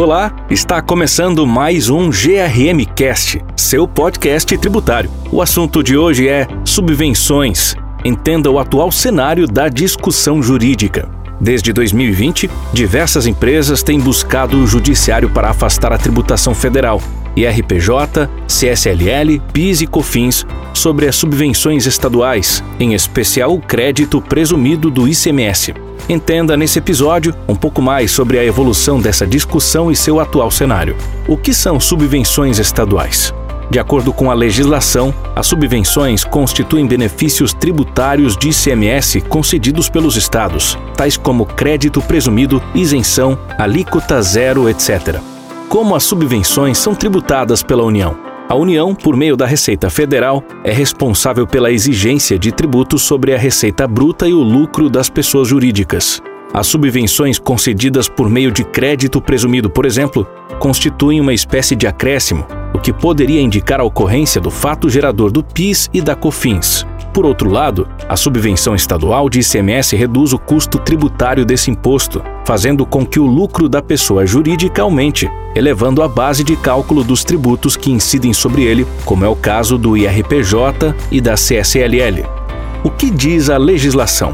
Olá, está começando mais um GRM Cast, seu podcast tributário. O assunto de hoje é subvenções. Entenda o atual cenário da discussão jurídica. Desde 2020, diversas empresas têm buscado o judiciário para afastar a tributação federal, IRPJ, CSLL, PIS e COFINS sobre as subvenções estaduais, em especial o crédito presumido do ICMS. Entenda nesse episódio um pouco mais sobre a evolução dessa discussão e seu atual cenário. O que são subvenções estaduais? De acordo com a legislação, as subvenções constituem benefícios tributários de ICMS concedidos pelos estados, tais como crédito presumido, isenção, alíquota zero, etc. Como as subvenções são tributadas pela União? A União, por meio da Receita Federal, é responsável pela exigência de tributos sobre a receita bruta e o lucro das pessoas jurídicas. As subvenções concedidas por meio de crédito presumido, por exemplo, constituem uma espécie de acréscimo, o que poderia indicar a ocorrência do fato gerador do PIS e da COFINS. Por outro lado, a subvenção estadual de ICMS reduz o custo tributário desse imposto, fazendo com que o lucro da pessoa jurídica aumente, elevando a base de cálculo dos tributos que incidem sobre ele, como é o caso do IRPJ e da CSLL. O que diz a legislação?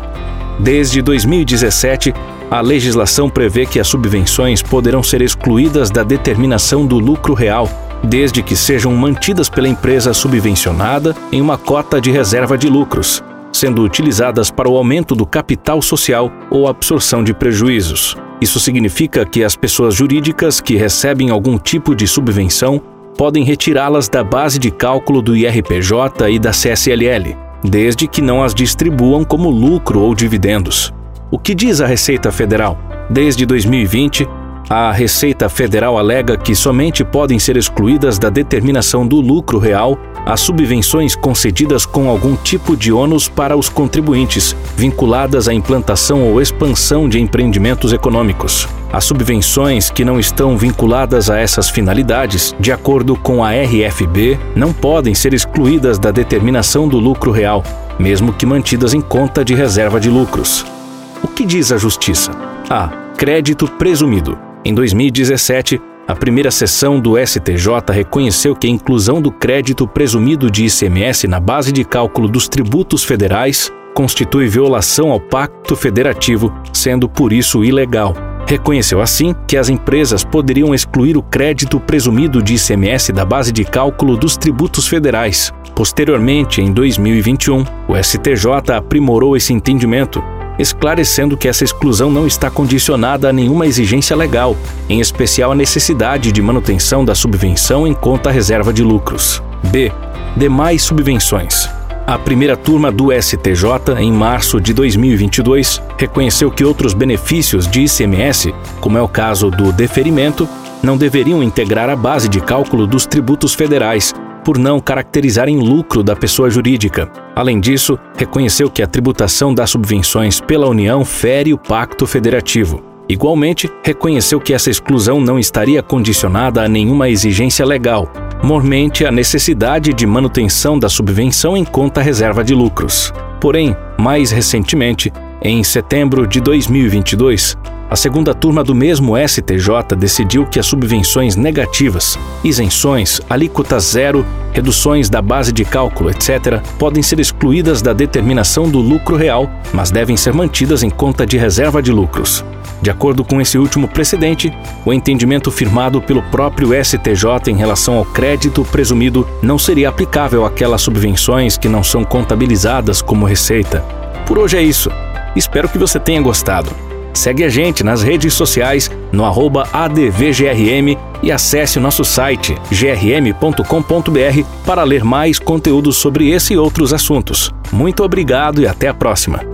Desde 2017, a legislação prevê que as subvenções poderão ser excluídas da determinação do lucro real desde que sejam mantidas pela empresa subvencionada em uma cota de reserva de lucros, sendo utilizadas para o aumento do capital social ou absorção de prejuízos. Isso significa que as pessoas jurídicas que recebem algum tipo de subvenção podem retirá-las da base de cálculo do IRPJ e da CSLL, desde que não as distribuam como lucro ou dividendos. O que diz a Receita Federal? Desde 2020, a Receita Federal alega que somente podem ser excluídas da determinação do lucro real as subvenções concedidas com algum tipo de ônus para os contribuintes, vinculadas à implantação ou expansão de empreendimentos econômicos. As subvenções que não estão vinculadas a essas finalidades, de acordo com a RFB, não podem ser excluídas da determinação do lucro real, mesmo que mantidas em conta de reserva de lucros. O que diz a Justiça? A. Crédito presumido. Em 2017, a primeira sessão do STJ reconheceu que a inclusão do crédito presumido de ICMS na base de cálculo dos tributos federais constitui violação ao Pacto Federativo, sendo por isso ilegal. Reconheceu assim que as empresas poderiam excluir o crédito presumido de ICMS da base de cálculo dos tributos federais. Posteriormente, em 2021, o STJ aprimorou esse entendimento esclarecendo que essa exclusão não está condicionada a nenhuma exigência legal, em especial a necessidade de manutenção da subvenção em conta reserva de lucros. B. Demais subvenções. A primeira turma do STJ, em março de 2022, reconheceu que outros benefícios de ICMS, como é o caso do deferimento, não deveriam integrar a base de cálculo dos tributos federais, por não caracterizarem lucro da pessoa jurídica. Além disso, reconheceu que a tributação das subvenções pela União fere o Pacto Federativo. Igualmente, reconheceu que essa exclusão não estaria condicionada a nenhuma exigência legal, mormente a necessidade de manutenção da subvenção em conta reserva de lucros. Porém, mais recentemente, em setembro de 2022, a segunda turma do mesmo STJ decidiu que as subvenções negativas, isenções, alíquota zero, reduções da base de cálculo, etc., podem ser excluídas da determinação do lucro real, mas devem ser mantidas em conta de reserva de lucros. De acordo com esse último precedente, o entendimento firmado pelo próprio STJ em relação ao crédito presumido não seria aplicável àquelas subvenções que não são contabilizadas como receita. Por hoje é isso. Espero que você tenha gostado. Segue a gente nas redes sociais no ADVGRM e acesse o nosso site grm.com.br para ler mais conteúdos sobre esse e outros assuntos. Muito obrigado e até a próxima.